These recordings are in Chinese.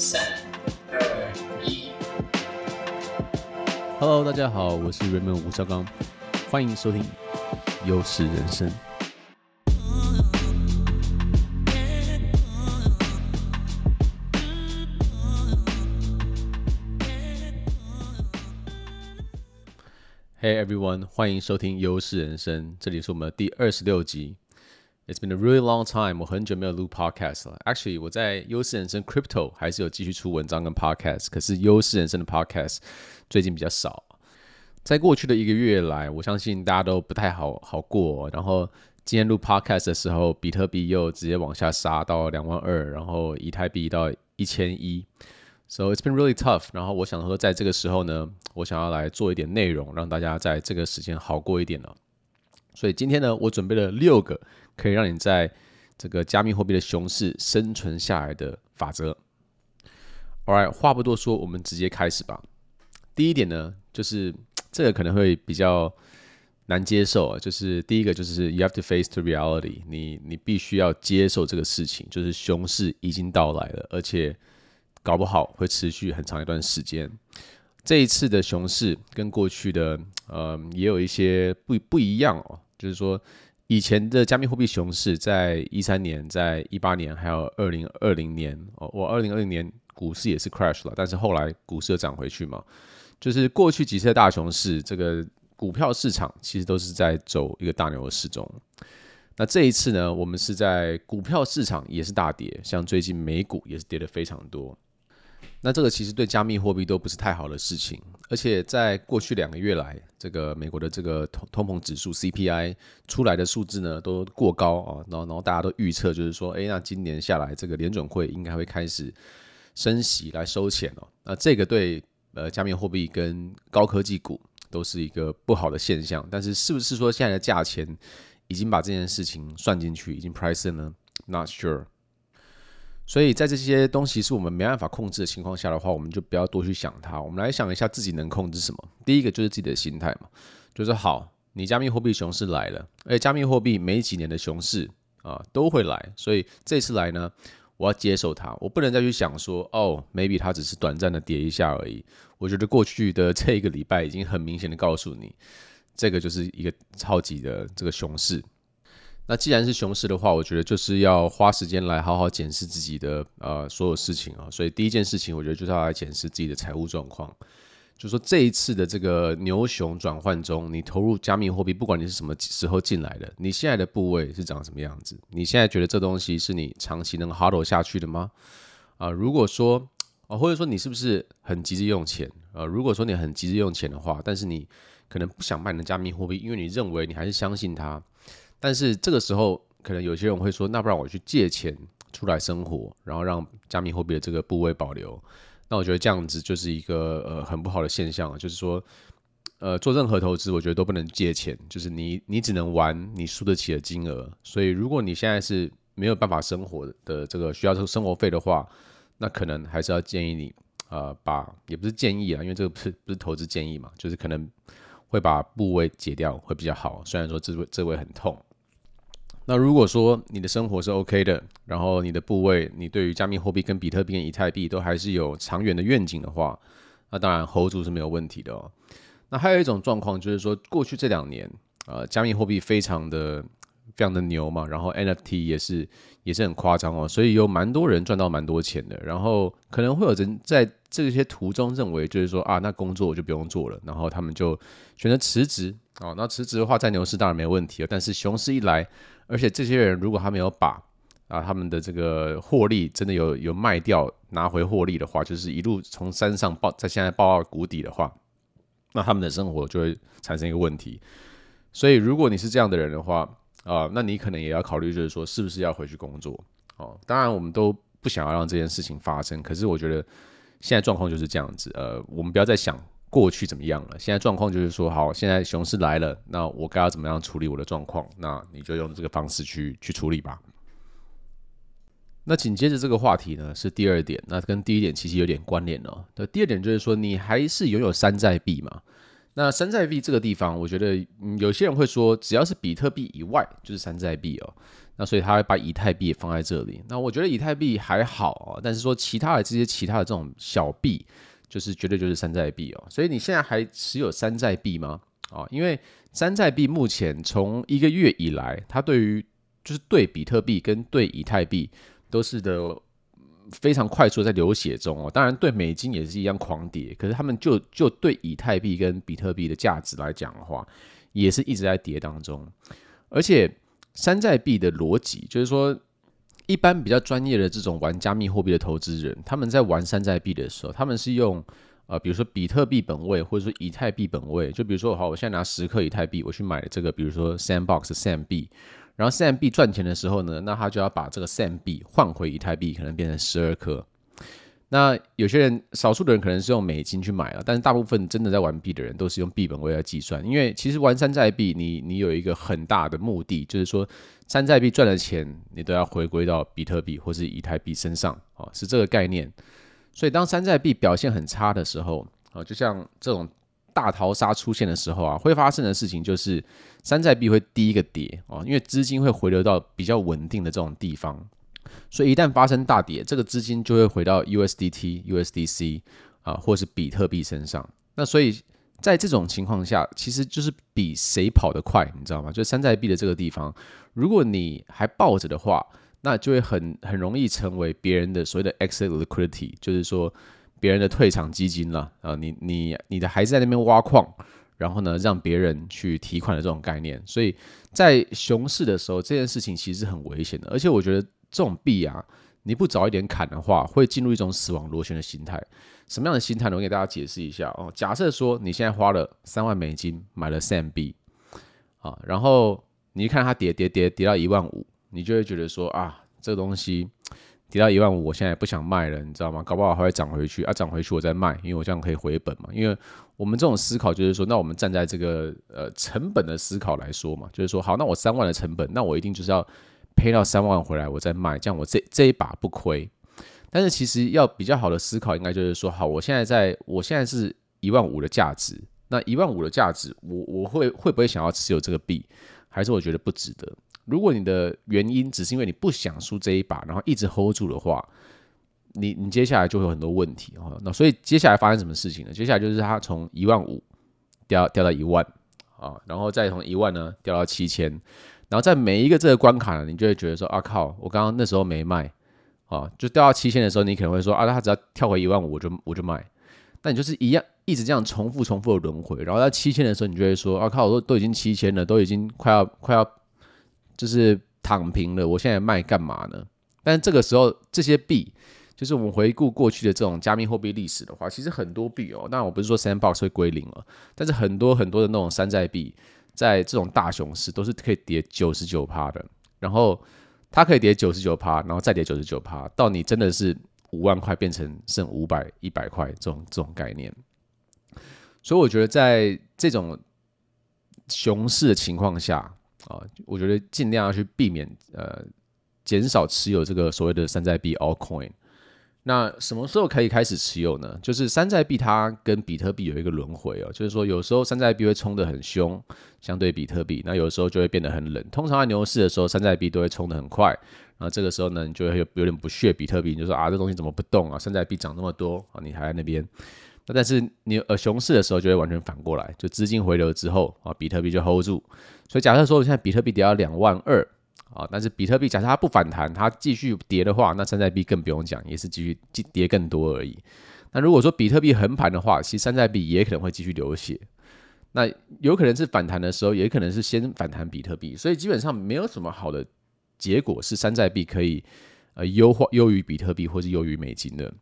三、二、一。Hello，大家好，我是 Raymond 吴绍刚，欢迎收听优势人生。Hey everyone，欢迎收听优势人生，这里是我们的第二十六集。It's been a really long time，我很久没有录 podcast 了。Actually，我在优势人生 Crypto 还是有继续出文章跟 podcast，可是优势人生的 podcast 最近比较少。在过去的一个月来，我相信大家都不太好好过。然后今天录 podcast 的时候，比特币又直接往下杀到两万二，然后以太币到一千一。So it's been really tough。然后我想说，在这个时候呢，我想要来做一点内容，让大家在这个时间好过一点了。所以今天呢，我准备了六个。可以让你在这个加密货币的熊市生存下来的法则。All right，话不多说，我们直接开始吧。第一点呢，就是这个可能会比较难接受啊，就是第一个就是 you have to face the reality，你你必须要接受这个事情，就是熊市已经到来了，而且搞不好会持续很长一段时间。这一次的熊市跟过去的呃也有一些不不一样哦，就是说。以前的加密货币熊市，在一三年、在一八年，还有二零二零年哦，我二零二零年股市也是 crash 了，但是后来股市又涨回去嘛。就是过去几次大熊市，这个股票市场其实都是在走一个大牛的市中。那这一次呢，我们是在股票市场也是大跌，像最近美股也是跌得非常多。那这个其实对加密货币都不是太好的事情，而且在过去两个月来，这个美国的这个通通膨指数 CPI 出来的数字呢都过高啊，然后然后大家都预测就是说，哎，那今年下来这个联准会应该会开始升息来收钱哦，那这个对呃加密货币跟高科技股都是一个不好的现象，但是是不是说现在的价钱已经把这件事情算进去，已经 price in 呢？Not sure。所以在这些东西是我们没办法控制的情况下的话，我们就不要多去想它。我们来想一下自己能控制什么。第一个就是自己的心态嘛，就是好，你加密货币熊市来了，而且加密货币每几年的熊市啊都会来，所以这次来呢，我要接受它，我不能再去想说，哦，maybe 它只是短暂的跌一下而已。我觉得过去的这一个礼拜已经很明显的告诉你，这个就是一个超级的这个熊市。那既然是熊市的话，我觉得就是要花时间来好好检视自己的呃所有事情啊。所以第一件事情，我觉得就是要来检视自己的财务状况。就说这一次的这个牛熊转换中，你投入加密货币，不管你是什么时候进来的，你现在的部位是长什么样子？你现在觉得这东西是你长期能 hold 下去的吗？啊，如果说啊，或者说你是不是很急着用钱啊？如果说你很急着用钱的话，但是你可能不想卖你的加密货币，因为你认为你还是相信它。但是这个时候，可能有些人会说，那不然我去借钱出来生活，然后让加密货币的这个部位保留。那我觉得这样子就是一个呃很不好的现象，就是说，呃，做任何投资，我觉得都不能借钱，就是你你只能玩你输得起的金额。所以如果你现在是没有办法生活的这个需要这个生活费的话，那可能还是要建议你，呃，把也不是建议啊，因为这个不是不是投资建议嘛，就是可能会把部位解掉会比较好。虽然说这位这位很痛。那如果说你的生活是 OK 的，然后你的部位，你对于加密货币跟比特币、以太币都还是有长远的愿景的话，那当然 hold 住是没有问题的哦。那还有一种状况就是说，过去这两年，呃，加密货币非常的非常的牛嘛，然后 NFT 也是也是很夸张哦，所以有蛮多人赚到蛮多钱的。然后可能会有人在这些途中认为，就是说啊，那工作我就不用做了，然后他们就选择辞职。哦，那辞职的话，在牛市当然没有问题了，但是熊市一来。而且这些人如果他没有把啊他们的这个获利真的有有卖掉拿回获利的话，就是一路从山上爆在现在爆到谷底的话，那他们的生活就会产生一个问题。所以如果你是这样的人的话啊，那你可能也要考虑，就是说是不是要回去工作哦。当然我们都不想要让这件事情发生，可是我觉得现在状况就是这样子。呃，我们不要再想。过去怎么样了？现在状况就是说，好，现在熊市来了，那我该要怎么样处理我的状况？那你就用这个方式去去处理吧。那紧接着这个话题呢，是第二点，那跟第一点其实有点关联哦。那第二点就是说，你还是拥有山寨币嘛？那山寨币这个地方，我觉得、有些人会说，只要是比特币以外就是山寨币哦。那所以他会把以太币也放在这里。那我觉得以太币还好啊，但是说其他的这些其他的这种小币，就是绝对就是山寨币哦。所以你现在还持有山寨币吗？啊，因为山寨币目前从一个月以来，它对于就是对比特币跟对以太币都是的。非常快速在流血中哦，当然对美金也是一样狂跌，可是他们就就对以太币跟比特币的价值来讲的话，也是一直在跌当中。而且山寨币的逻辑就是说，一般比较专业的这种玩加密货币的投资人，他们在玩山寨币的时候，他们是用呃，比如说比特币本位或者说以太币本位，就比如说好，我现在拿十克以太币，我去买这个，比如说 Sandbox Sand 币。然后 Sand 币赚钱的时候呢，那他就要把这个 Sand 币换回以太币，可能变成十二克。那有些人，少数的人可能是用美金去买了，但是大部分真的在玩币的人都是用币本位来计算。因为其实玩山寨币，你你有一个很大的目的，就是说山寨币赚的钱，你都要回归到比特币或是以太币身上，哦，是这个概念。所以当山寨币表现很差的时候，哦，就像这种。大逃杀出现的时候啊，会发生的事情就是山寨币会第一个跌哦，因为资金会回流到比较稳定的这种地方，所以一旦发生大跌，这个资金就会回到 USDT、USDC 啊，或是比特币身上。那所以在这种情况下，其实就是比谁跑得快，你知道吗？就山寨币的这个地方，如果你还抱着的话，那就会很很容易成为别人的所谓的 exit liquidity，就是说。别人的退场基金了啊，你你你的孩子在那边挖矿，然后呢，让别人去提款的这种概念，所以在熊市的时候，这件事情其实很危险的。而且我觉得这种币啊，你不早一点砍的话，会进入一种死亡螺旋的心态。什么样的心态呢？我给大家解释一下哦。假设说你现在花了三万美金买了 SAM 币啊，然后你一看它跌跌跌跌到一万五，你就会觉得说啊，这个东西。跌到一万五，我现在也不想卖了，你知道吗？搞不好还会涨回去啊，涨回去我再卖，因为我这样可以回本嘛。因为我们这种思考就是说，那我们站在这个呃成本的思考来说嘛，就是说，好，那我三万的成本，那我一定就是要赔到三万回来，我再卖，这样我这这一把不亏。但是其实要比较好的思考，应该就是说，好，我现在在我现在是一万五的价值，那一万五的价值，我我会会不会想要持有这个币，还是我觉得不值得？如果你的原因只是因为你不想输这一把，然后一直 hold 住的话，你你接下来就会有很多问题哦。那所以接下来发生什么事情呢？接下来就是它从一万五掉掉到一万啊，然后再从一万呢掉到七千，然后在每一个这个关卡呢，你就会觉得说啊靠，我刚刚那时候没卖啊，就掉到七千的时候，你可能会说啊，他只要跳回一万五，我就我就卖。那你就是一样一直这样重复重复的轮回，然后在七千的时候，你就会说啊靠，我都都已经七千了，都已经快要快要。就是躺平了，我现在卖干嘛呢？但这个时候，这些币，就是我们回顾过去的这种加密货币历史的话，其实很多币哦，那我不是说 Sandbox 会归零了，但是很多很多的那种山寨币，在这种大熊市都是可以跌九十九趴的，然后它可以跌九十九趴，然后再跌九十九趴，到你真的是五万块变成剩五百、一百块这种这种概念。所以我觉得在这种熊市的情况下，啊，我觉得尽量要去避免呃，减少持有这个所谓的山寨币 all coin。那什么时候可以开始持有呢？就是山寨币它跟比特币有一个轮回哦，就是说有时候山寨币会冲得很凶，相对比特币，那有时候就会变得很冷。通常在牛市的时候，山寨币都会冲得很快，然后这个时候呢，你就会有有点不屑比特币，你就说啊，这东西怎么不动啊？山寨币涨那么多啊，你还在那边。那但是你呃熊市的时候就会完全反过来，就资金回流之后啊，比特币就 hold 住。所以假设说我现在比特币跌到两万二啊，但是比特币假设它不反弹，它继续跌的话，那山寨币更不用讲，也是继续跌更多而已。那如果说比特币横盘的话，其实山寨币也可能会继续流血。那有可能是反弹的时候，也可能是先反弹比特币。所以基本上没有什么好的结果是山寨币可以呃优化优于比特币或是优于美金的。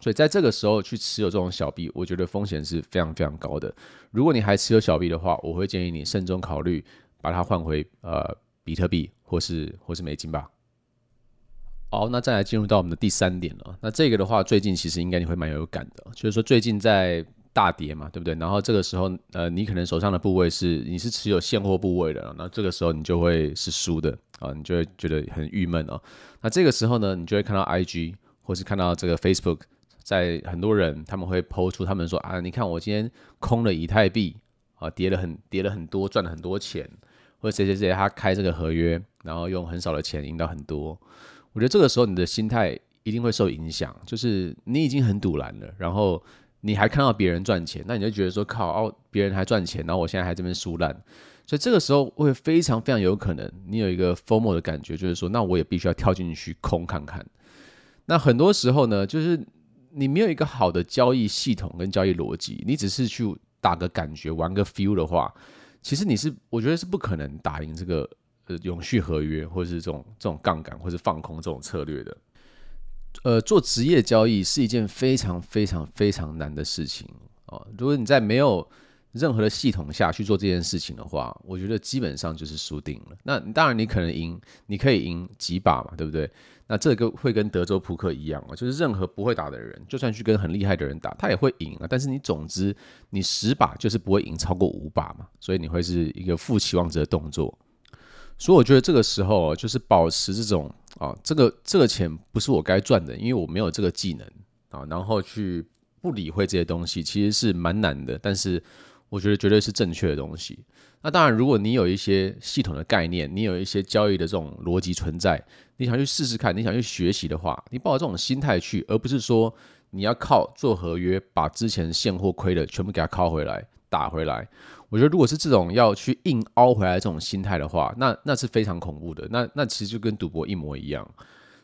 所以在这个时候去持有这种小币，我觉得风险是非常非常高的。如果你还持有小币的话，我会建议你慎重考虑把它换回呃比特币或是或是美金吧。好，那再来进入到我们的第三点了。那这个的话，最近其实应该你会蛮有感的，就是说最近在大跌嘛，对不对？然后这个时候呃，你可能手上的部位是你是持有现货部位的，那这个时候你就会是输的啊，你就会觉得很郁闷哦。那这个时候呢，你就会看到 IG 或是看到这个 Facebook。在很多人他们会抛出他们说啊，你看我今天空了以太币啊，跌了很跌了很多，赚了很多钱，或者谁谁谁他开这个合约，然后用很少的钱赢到很多。我觉得这个时候你的心态一定会受影响，就是你已经很赌烂了，然后你还看到别人赚钱，那你就觉得说靠哦，别人还赚钱，然后我现在还这边输烂。所以这个时候会非常非常有可能，你有一个 formal 的感觉，就是说，那我也必须要跳进去空看看。那很多时候呢，就是你没有一个好的交易系统跟交易逻辑，你只是去打个感觉、玩个 feel 的话，其实你是我觉得是不可能打赢这个呃永续合约，或者是这种这种杠杆，或是放空这种策略的。呃，做职业交易是一件非常非常非常难的事情哦。如果你在没有任何的系统下去做这件事情的话，我觉得基本上就是输定了。那当然你可能赢，你可以赢几把嘛，对不对？那这个会跟德州扑克一样啊，就是任何不会打的人，就算去跟很厉害的人打，他也会赢啊。但是你总之你十把就是不会赢超过五把嘛，所以你会是一个负期望值的动作。所以我觉得这个时候就是保持这种啊，这个这个钱不是我该赚的，因为我没有这个技能啊，然后去不理会这些东西，其实是蛮难的。但是我觉得绝对是正确的东西。那当然，如果你有一些系统的概念，你有一些交易的这种逻辑存在，你想去试试看，你想去学习的话，你抱着这种心态去，而不是说你要靠做合约把之前现货亏的全部给它拷回来打回来。我觉得如果是这种要去硬凹回来这种心态的话，那那是非常恐怖的。那那其实就跟赌博一模一样。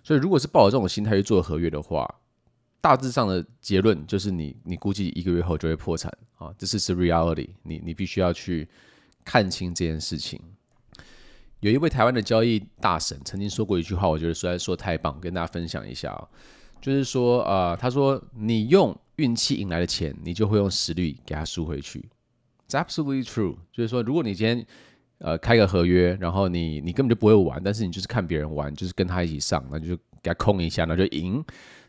所以如果是抱着这种心态去做合约的话，大致上的结论就是你，你估计一个月后就会破产啊，这是是 reality，你你必须要去看清这件事情。有一位台湾的交易大神曾经说过一句话，我觉得实在说太棒，跟大家分享一下啊，就是说啊，他说你用运气赢来的钱，你就会用实力给他输回去。It's absolutely true，就是说，如果你今天呃开个合约，然后你你根本就不会玩，但是你就是看别人玩，就是跟他一起上，那就给他空一下，那就赢。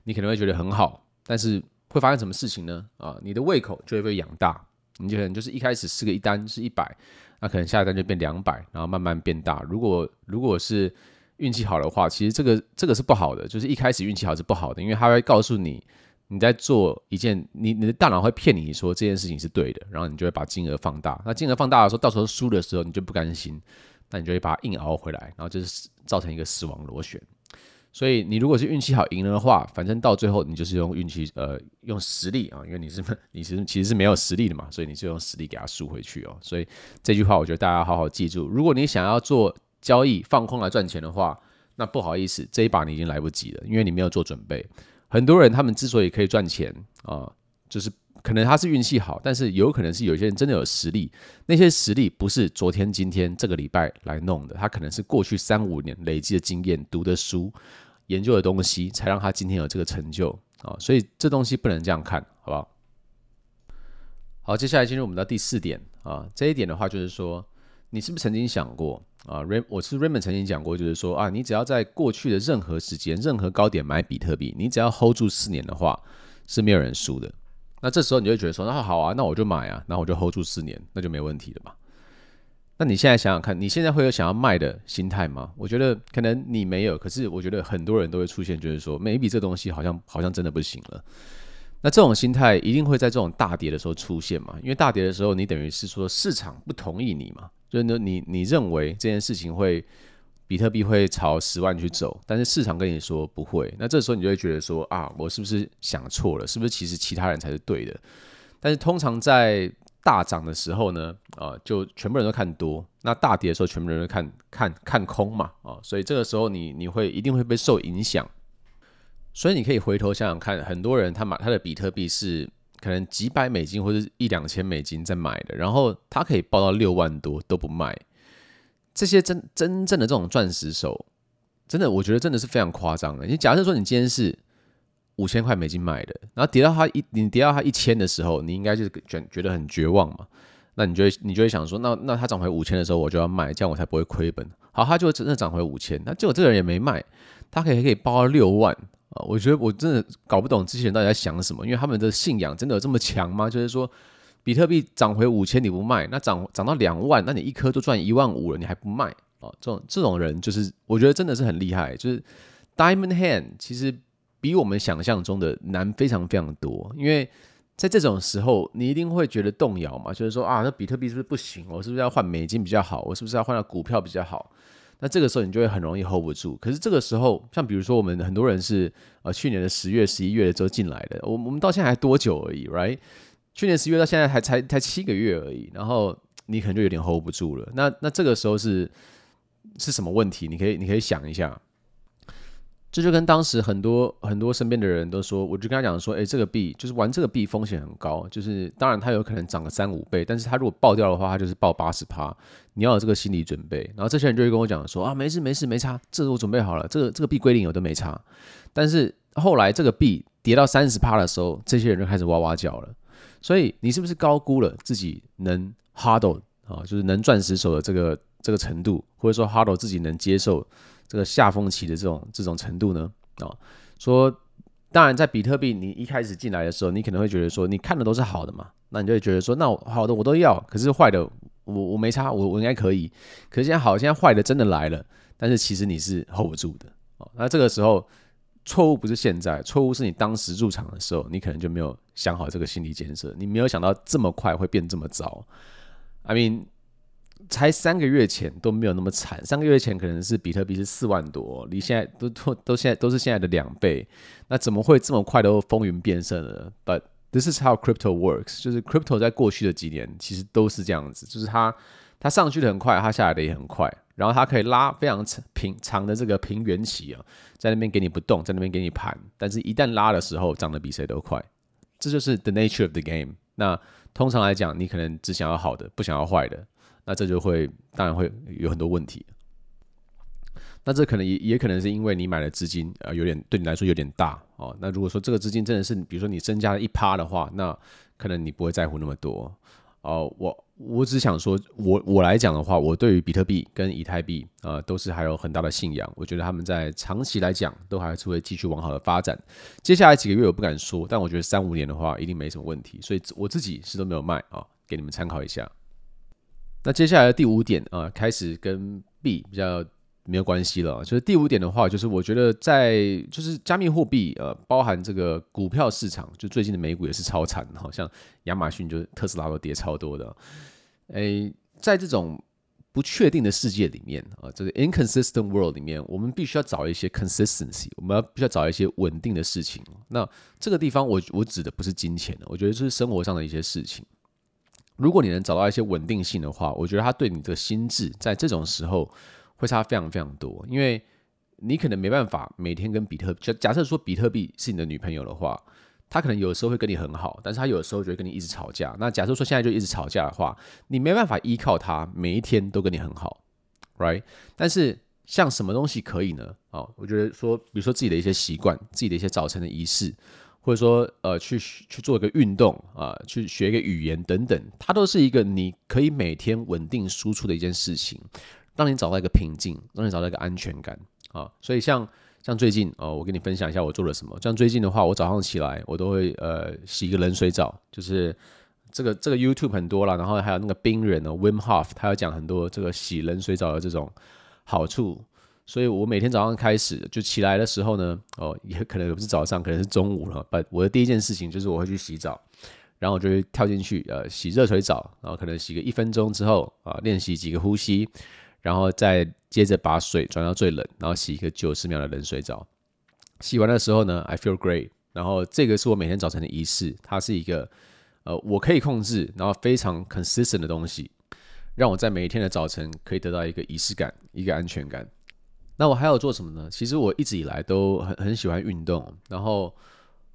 你可能会觉得很好，但是会发生什么事情呢？啊，你的胃口就会被养大，你就可能就是一开始是个一单是一百，那可能下一单就变两百，然后慢慢变大。如果如果是运气好的话，其实这个这个是不好的，就是一开始运气好是不好的，因为他会告诉你你在做一件，你你的大脑会骗你说这件事情是对的，然后你就会把金额放大。那金额放大的时候，到时候输的时候你就不甘心，那你就会把它硬熬回来，然后就是造成一个死亡螺旋。所以你如果是运气好赢了的话，反正到最后你就是用运气，呃，用实力啊，因为你是 你是其实是没有实力的嘛，所以你就用实力给他输回去哦。所以这句话我觉得大家好好记住。如果你想要做交易放空来赚钱的话，那不好意思，这一把你已经来不及了，因为你没有做准备。很多人他们之所以可以赚钱啊、就是。可能他是运气好，但是有可能是有些人真的有实力。那些实力不是昨天、今天、这个礼拜来弄的，他可能是过去三五年累积的经验、读的书、研究的东西，才让他今天有这个成就啊。所以这东西不能这样看，好不好？好，接下来进入我们的第四点啊。这一点的话就是说，你是不是曾经想过啊？Ray，我是 Raymond 曾经讲过，就是说啊，你只要在过去的任何时间、任何高点买比特币，你只要 hold 住四年的话，是没有人输的。那这时候你就会觉得说，那好啊，那我就买啊，那我就 hold 住四年，那就没问题了嘛。那你现在想想看，你现在会有想要卖的心态吗？我觉得可能你没有，可是我觉得很多人都会出现，就是说，maybe 这东西好像好像真的不行了。那这种心态一定会在这种大跌的时候出现嘛？因为大跌的时候，你等于是说市场不同意你嘛，就是你你认为这件事情会。比特币会朝十万去走，但是市场跟你说不会，那这时候你就会觉得说啊，我是不是想错了？是不是其实其他人才是对的？但是通常在大涨的时候呢，啊，就全部人都看多；那大跌的时候，全部人都看看看空嘛，啊，所以这个时候你你会一定会被受影响。所以你可以回头想想看，很多人他买他的比特币是可能几百美金或者一两千美金在买的，然后他可以报到六万多都不卖。这些真真正的这种钻石手，真的，我觉得真的是非常夸张的。你假设说你今天是五千块美金买的，然后跌到它一，你跌到它一千的时候，你应该就是觉觉得很绝望嘛？那你就会你就会想说，那那它涨回五千的时候，我就要卖，这样我才不会亏本。好，它就真的涨回五千，那结果这个人也没卖，他可以可以报到六万啊！我觉得我真的搞不懂这些人到底在想什么，因为他们的信仰真的有这么强吗？就是说。比特币涨回五千你不卖，那涨涨到两万，那你一颗就赚一万五了，你还不卖哦？这种这种人就是我觉得真的是很厉害，就是 Diamond Hand。其实比我们想象中的难非常非常多。因为在这种时候，你一定会觉得动摇嘛，就是说啊，那比特币是不是不行？我是不是要换美金比较好？我是不是要换到股票比较好？那这个时候你就会很容易 hold 不住。可是这个时候，像比如说我们很多人是呃去年的十月、十一月的时候进来的，我我们到现在还多久而已，right？去年十月到现在还才才七个月而已，然后你可能就有点 hold 不住了。那那这个时候是是什么问题？你可以你可以想一下。这就跟当时很多很多身边的人都说，我就跟他讲说，诶，这个币就是玩这个币风险很高，就是当然它有可能涨个三五倍，但是它如果爆掉的话，它就是爆八十趴，你要有这个心理准备。然后这些人就会跟我讲说，啊，没事没事没差，这个我准备好了，这个这个币归零我都没差。但是后来这个币跌到三十趴的时候，这些人就开始哇哇叫了。所以你是不是高估了自己能 HODL 啊，就是能赚十手的这个这个程度，或者说 HODL 自己能接受？这个下风期的这种这种程度呢？哦，说当然，在比特币你一开始进来的时候，你可能会觉得说，你看的都是好的嘛，那你就会觉得说，那好的我都要，可是坏的我我没差，我我应该可以。可是现在好，现在坏的真的来了，但是其实你是 hold 不住的。哦，那这个时候错误不是现在，错误是你当时入场的时候，你可能就没有想好这个心理建设，你没有想到这么快会变这么糟。I mean。才三个月前都没有那么惨，三个月前可能是比特币是四万多，离现在都都都现在都是现在的两倍，那怎么会这么快都风云变色呢？But this is how crypto works，就是 crypto 在过去的几年其实都是这样子，就是它它上去的很快，它下来的也很快，然后它可以拉非常平长的这个平原期啊，在那边给你不动，在那边给你盘，但是一旦拉的时候涨得比谁都快，这就是 the nature of the game。那通常来讲，你可能只想要好的，不想要坏的。那这就会当然会有很多问题，那这可能也也可能是因为你买的资金呃有点对你来说有点大哦。那如果说这个资金真的是比如说你增加了一趴的话，那可能你不会在乎那么多哦。我我只想说，我我来讲的话，我对于比特币跟以太币呃都是还有很大的信仰。我觉得他们在长期来讲都还是会继续往好的发展。接下来几个月我不敢说，但我觉得三五年的话一定没什么问题。所以我自己是都没有卖啊，给你们参考一下。那接下来的第五点啊，开始跟币比较没有关系了。就是第五点的话，就是我觉得在就是加密货币呃，包含这个股票市场，就最近的美股也是超惨，好像亚马逊就特斯拉都跌超多的。诶，在这种不确定的世界里面啊，这个 inconsistent world 里面，我们必须要找一些 consistency，我们要必须要找一些稳定的事情。那这个地方我我指的不是金钱的，我觉得就是生活上的一些事情。如果你能找到一些稳定性的话，我觉得它对你的心智在这种时候会差非常非常多。因为你可能没办法每天跟比特假假设说比特币是你的女朋友的话，她可能有时候会跟你很好，但是她有时候就会跟你一直吵架。那假设说现在就一直吵架的话，你没办法依靠她每一天都跟你很好，right？但是像什么东西可以呢？哦，我觉得说，比如说自己的一些习惯，自己的一些早晨的仪式。或者说，呃，去去做一个运动啊，去学一个语言等等，它都是一个你可以每天稳定输出的一件事情，让你找到一个平静，让你找到一个安全感啊。所以像像最近哦，我跟你分享一下我做了什么。像最近的话，我早上起来我都会呃洗一个冷水澡，就是这个这个 YouTube 很多了，然后还有那个冰人哦，Wim Hof，他有讲很多这个洗冷水澡的这种好处。所以我每天早上开始就起来的时候呢，哦，也可能不是早上，可能是中午了。But 我的第一件事情就是我会去洗澡，然后我就会跳进去，呃，洗热水澡，然后可能洗个一分钟之后，啊，练习几个呼吸，然后再接着把水转到最冷，然后洗一个九十秒的冷水澡。洗完的时候呢，I feel great。然后这个是我每天早晨的仪式，它是一个呃我可以控制，然后非常 consistent 的东西，让我在每一天的早晨可以得到一个仪式感，一个安全感。那我还有做什么呢？其实我一直以来都很很喜欢运动，然后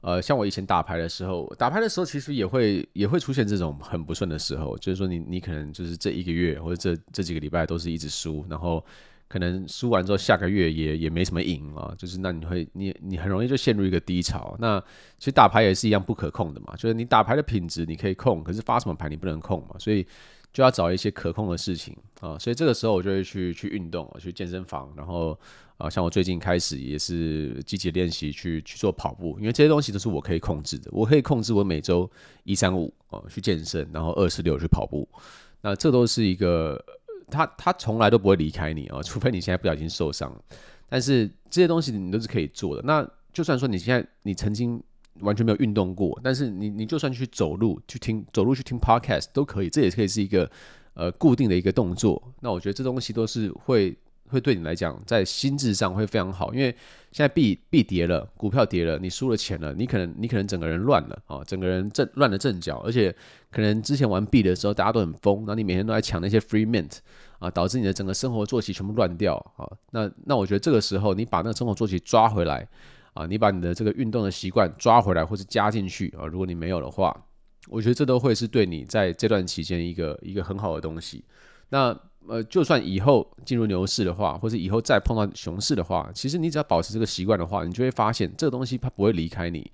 呃，像我以前打牌的时候，打牌的时候其实也会也会出现这种很不顺的时候，就是说你你可能就是这一个月或者这这几个礼拜都是一直输，然后可能输完之后下个月也也没什么赢啊，就是那你会你你很容易就陷入一个低潮。那其实打牌也是一样不可控的嘛，就是你打牌的品质你可以控，可是发什么牌你不能控嘛，所以。就要找一些可控的事情啊，所以这个时候我就会去去运动，去健身房，然后啊，像我最近开始也是积极练习去去做跑步，因为这些东西都是我可以控制的，我可以控制我每周一三五啊去健身，然后二四六去跑步，那这都是一个，他他从来都不会离开你啊，除非你现在不小心受伤，但是这些东西你都是可以做的。那就算说你现在你曾经完全没有运动过，但是你你就算去走路去听走路去听 podcast 都可以，这也可以是一个呃固定的一个动作。那我觉得这东西都是会。会对你来讲，在心智上会非常好，因为现在币币跌了，股票跌了，你输了钱了，你可能你可能整个人乱了啊，整个人阵乱了阵脚，而且可能之前玩币的时候大家都很疯，然后你每天都在抢那些 free mint 啊，导致你的整个生活作息全部乱掉啊。那那我觉得这个时候你把那个生活作息抓回来啊，你把你的这个运动的习惯抓回来或是加进去啊，如果你没有的话，我觉得这都会是对你在这段期间一个一个很好的东西。那。呃，就算以后进入牛市的话，或者以后再碰到熊市的话，其实你只要保持这个习惯的话，你就会发现这个东西它不会离开你。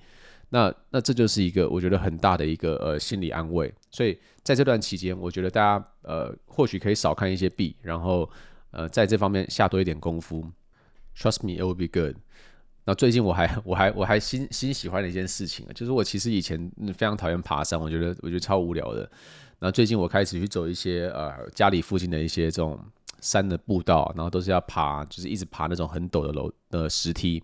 那那这就是一个我觉得很大的一个呃心理安慰。所以在这段期间，我觉得大家呃或许可以少看一些币，然后呃在这方面下多一点功夫。Trust me, it will be good。那最近我还我还我还新新喜欢的一件事情，就是我其实以前非常讨厌爬山，我觉得我觉得超无聊的。那最近我开始去走一些呃家里附近的一些这种山的步道，然后都是要爬，就是一直爬那种很陡的楼的石梯。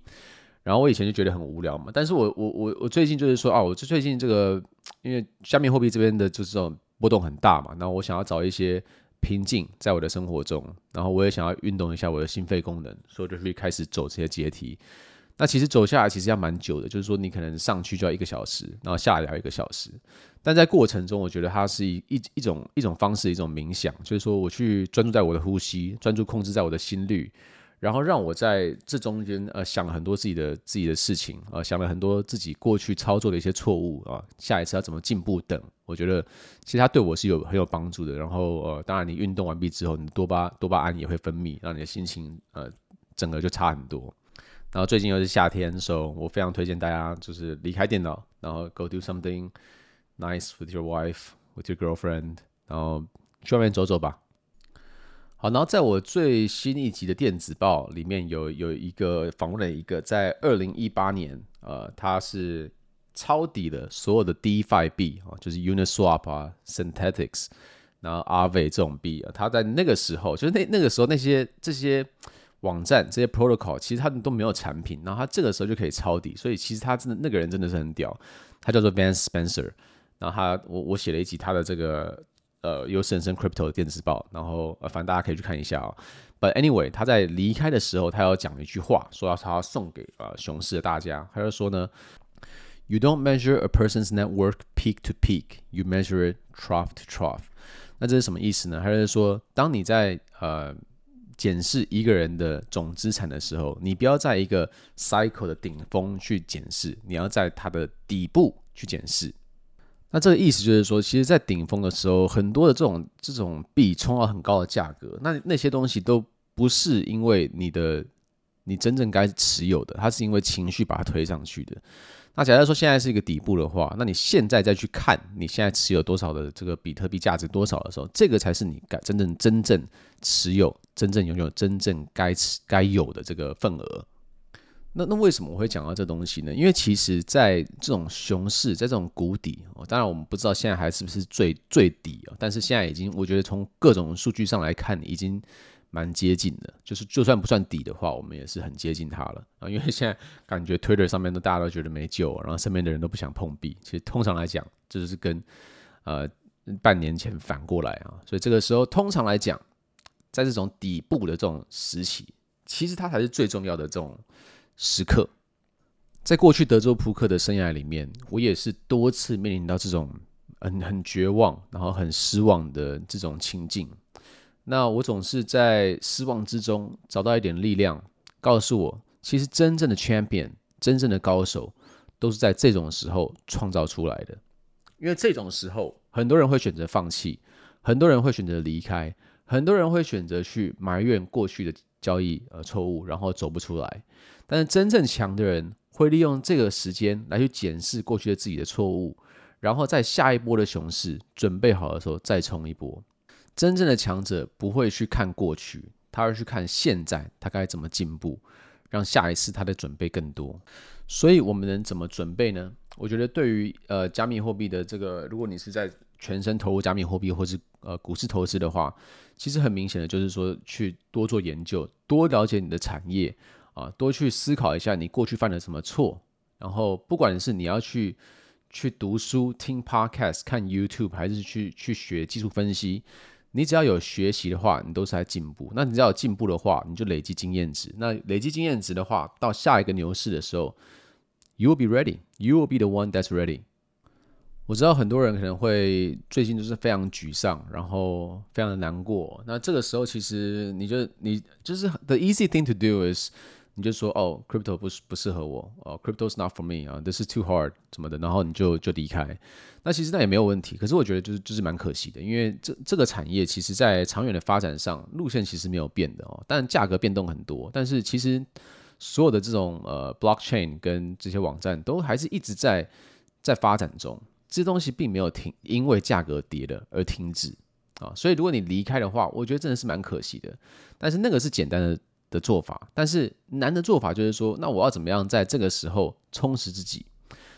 然后我以前就觉得很无聊嘛，但是我我我我最近就是说啊，我最近这个因为加密货币这边的就是这种波动很大嘛，然后我想要找一些平静在我的生活中，然后我也想要运动一下我的心肺功能，所以就会开始走这些阶梯。那其实走下来其实要蛮久的，就是说你可能上去就要一个小时，然后下来要一个小时。但在过程中，我觉得它是一一一种一种方式，一种冥想，就是说我去专注在我的呼吸，专注控制在我的心率，然后让我在这中间呃想了很多自己的自己的事情、呃，想了很多自己过去操作的一些错误啊，下一次要怎么进步等。我觉得其实它对我是有很有帮助的。然后呃，当然你运动完毕之后，你多巴多巴胺也会分泌，让你的心情呃整个就差很多。然后最近又是夏天，所以我非常推荐大家就是离开电脑，然后 go do something nice with your wife, with your girlfriend，然后去外面走走吧。好，然后在我最新一集的电子报里面有有一个访问了一个在二零一八年，呃，他是抄底的所有的 DeFi 币啊，就是 Uniswap 啊、Synthetics，然后 Aave 这种币啊，他在那个时候，就是那那个时候那些这些。网站这些 protocol 其实他们都没有产品，然后他这个时候就可以抄底，所以其实他真的那个人真的是很屌，他叫做 Van Spencer，然后他我我写了一集他的这个呃优势人生 Crypto 电子报，然后呃反正大家可以去看一下哦。But anyway，他在离开的时候，他要讲一句话，说要他要送给呃熊市的大家，他就说呢，You don't measure a person's network peak to peak，you measure it trough to trough。那这是什么意思呢？他就是说，当你在呃检视一个人的总资产的时候，你不要在一个 cycle 的顶峰去检视，你要在它的底部去检视。那这个意思就是说，其实，在顶峰的时候，很多的这种这种币冲到很高的价格，那那些东西都不是因为你的你真正该持有的，它是因为情绪把它推上去的。那假如说现在是一个底部的话，那你现在再去看你现在持有多少的这个比特币价值多少的时候，这个才是你该真正真正持有、真正拥有、真正该持该有的这个份额。那那为什么我会讲到这东西呢？因为其实，在这种熊市，在这种谷底，当然我们不知道现在还是不是最最底啊，但是现在已经，我觉得从各种数据上来看，已经。蛮接近的，就是就算不算底的话，我们也是很接近它了啊。因为现在感觉 Twitter 上面都大家都觉得没救，然后身边的人都不想碰币。其实通常来讲，这就是跟呃半年前反过来啊。所以这个时候，通常来讲，在这种底部的这种时期，其实它才是最重要的这种时刻。在过去德州扑克的生涯里面，我也是多次面临到这种很很绝望，然后很失望的这种情境。那我总是在失望之中找到一点力量，告诉我，其实真正的 champion，真正的高手，都是在这种时候创造出来的。因为这种时候，很多人会选择放弃，很多人会选择离开，很多人会选择去埋怨过去的交易呃错误，然后走不出来。但是真正强的人，会利用这个时间来去检视过去的自己的错误，然后在下一波的熊市准备好的时候再冲一波。真正的强者不会去看过去，他会去看现在，他该怎么进步，让下一次他的准备更多。所以，我们能怎么准备呢？我觉得，对于呃加密货币的这个，如果你是在全身投入加密货币或是呃股市投资的话，其实很明显的就是说，去多做研究，多了解你的产业啊，多去思考一下你过去犯了什么错。然后，不管是你要去去读书、听 Podcast、看 YouTube，还是去去学技术分析，你只要有学习的话，你都是在进步。那你只要有进步的话，你就累积经验值。那累积经验值的话，到下一个牛市的时候，You will be ready. You will be the one that's ready. 我知道很多人可能会最近就是非常沮丧，然后非常的难过。那这个时候，其实你就你就是 the easy thing to do is。你就说哦，crypto 不不适合我哦，crypto is not for me 啊，this is too hard 什么的，然后你就就离开。那其实那也没有问题，可是我觉得就是就是蛮可惜的，因为这这个产业其实在长远的发展上路线其实没有变的哦，但价格变动很多。但是其实所有的这种呃 blockchain 跟这些网站都还是一直在在发展中，这东西并没有停，因为价格跌了而停止啊。所以如果你离开的话，我觉得真的是蛮可惜的。但是那个是简单的。的做法，但是难的做法就是说，那我要怎么样在这个时候充实自己？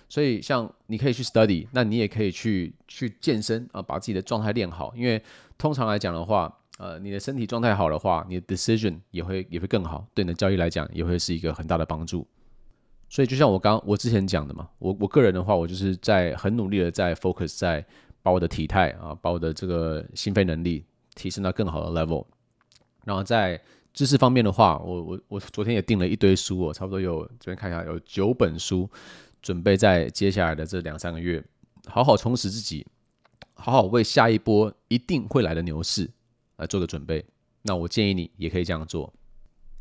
所以，像你可以去 study，那你也可以去去健身啊，把自己的状态练好。因为通常来讲的话，呃，你的身体状态好的话，你的 decision 也会也会更好，对你的交易来讲也会是一个很大的帮助。所以，就像我刚我之前讲的嘛，我我个人的话，我就是在很努力的在 focus 在把我的体态啊，把我的这个心肺能力提升到更好的 level，然后在。知识方面的话，我我我昨天也订了一堆书哦，差不多有这边看一下有九本书，准备在接下来的这两三个月好好充实自己，好好为下一波一定会来的牛市来做个准备。那我建议你也可以这样做。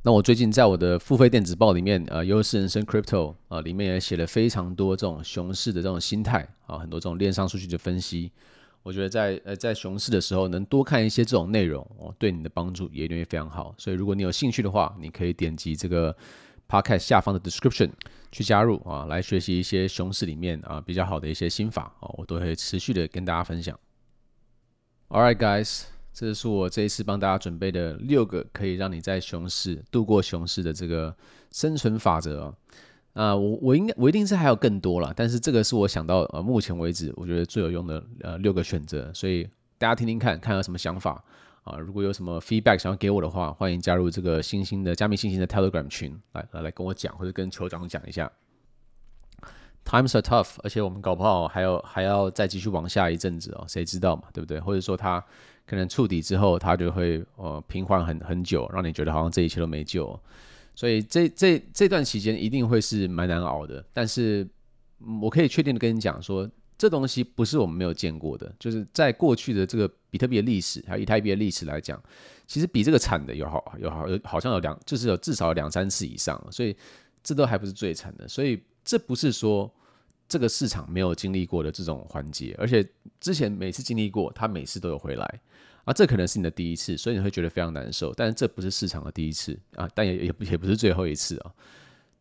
那我最近在我的付费电子报里面，呃，优势人生 Crypto 啊，里面也写了非常多这种熊市的这种心态啊，很多这种链上数据的分析。我觉得在呃在熊市的时候，能多看一些这种内容哦，对你的帮助也一定会非常好。所以如果你有兴趣的话，你可以点击这个 podcast 下方的 description 去加入啊，来学习一些熊市里面啊比较好的一些心法啊，我都会持续的跟大家分享。All right, guys，这是我这一次帮大家准备的六个可以让你在熊市度过熊市的这个生存法则。啊，我我应该我一定是还有更多了，但是这个是我想到呃目前为止我觉得最有用的呃六个选择，所以大家听听看看有什么想法啊，如果有什么 feedback 想要给我的话，欢迎加入这个新兴的加密新兴的 Telegram 群来来来跟我讲或者跟酋长讲一下。Times are tough，而且我们搞不好还有还要再继续往下一阵子哦，谁知道嘛，对不对？或者说他可能触底之后，他就会呃平缓很很久，让你觉得好像这一切都没救。所以这这这段期间一定会是蛮难熬的，但是我可以确定的跟你讲说，这东西不是我们没有见过的，就是在过去的这个比特币的历史还有以太币的历史来讲，其实比这个惨的有好有好有好像有两，就是有至少两三次以上，所以这都还不是最惨的，所以这不是说这个市场没有经历过的这种环节，而且之前每次经历过，它每次都有回来。啊，这可能是你的第一次，所以你会觉得非常难受。但是这不是市场的第一次啊，但也也不也不是最后一次啊。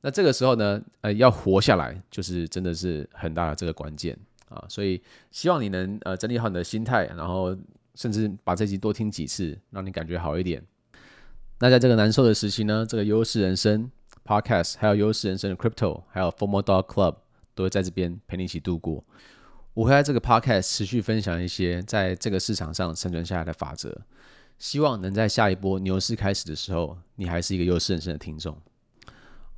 那这个时候呢，呃，要活下来，就是真的是很大的这个关键啊。所以希望你能呃整理好你的心态，然后甚至把这集多听几次，让你感觉好一点。那在这个难受的时期呢，这个优势人生 Podcast，还有优势人生的 Crypto，还有 FOMO Dog Club 都会在这边陪你一起度过。我会在这个 podcast 持续分享一些在这个市场上生存下来的法则，希望能在下一波牛市开始的时候，你还是一个优势人生的听众。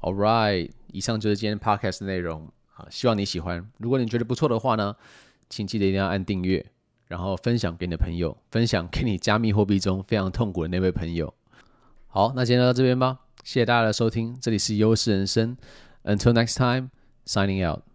All right，以上就是今天 podcast 的内容啊，希望你喜欢。如果你觉得不错的话呢，请记得一定要按订阅，然后分享给你的朋友，分享给你加密货币中非常痛苦的那位朋友。好，那今天就到这边吧，谢谢大家的收听，这里是优势人生，Until next time，signing out。